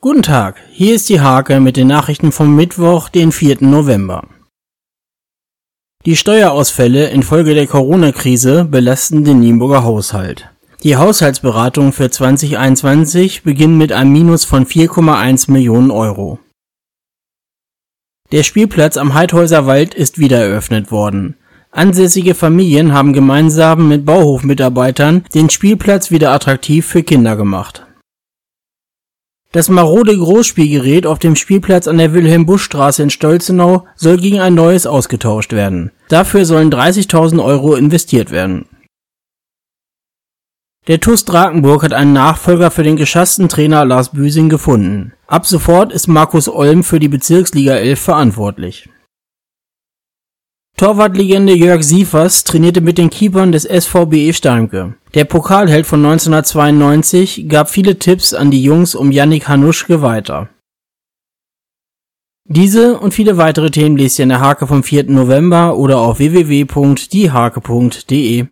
Guten Tag, hier ist die Hake mit den Nachrichten vom Mittwoch, den 4. November. Die Steuerausfälle infolge der Corona-Krise belasten den Nienburger Haushalt. Die Haushaltsberatungen für 2021 beginnen mit einem Minus von 4,1 Millionen Euro. Der Spielplatz am Heidhäuser Wald ist wieder eröffnet worden. Ansässige Familien haben gemeinsam mit Bauhofmitarbeitern den Spielplatz wieder attraktiv für Kinder gemacht. Das marode Großspielgerät auf dem Spielplatz an der Wilhelm-Busch-Straße in Stolzenau soll gegen ein neues ausgetauscht werden. Dafür sollen 30.000 Euro investiert werden. Der TuS Drakenburg hat einen Nachfolger für den geschassten Trainer Lars Büsing gefunden. Ab sofort ist Markus Olm für die Bezirksliga 11 verantwortlich. Torwartlegende Jörg Sievers trainierte mit den Keepern des SVBE Starmke. Der Pokalheld von 1992 gab viele Tipps an die Jungs um Yannick Hanuschke weiter. Diese und viele weitere Themen lest ihr in der Hake vom 4. November oder auf www.diehake.de.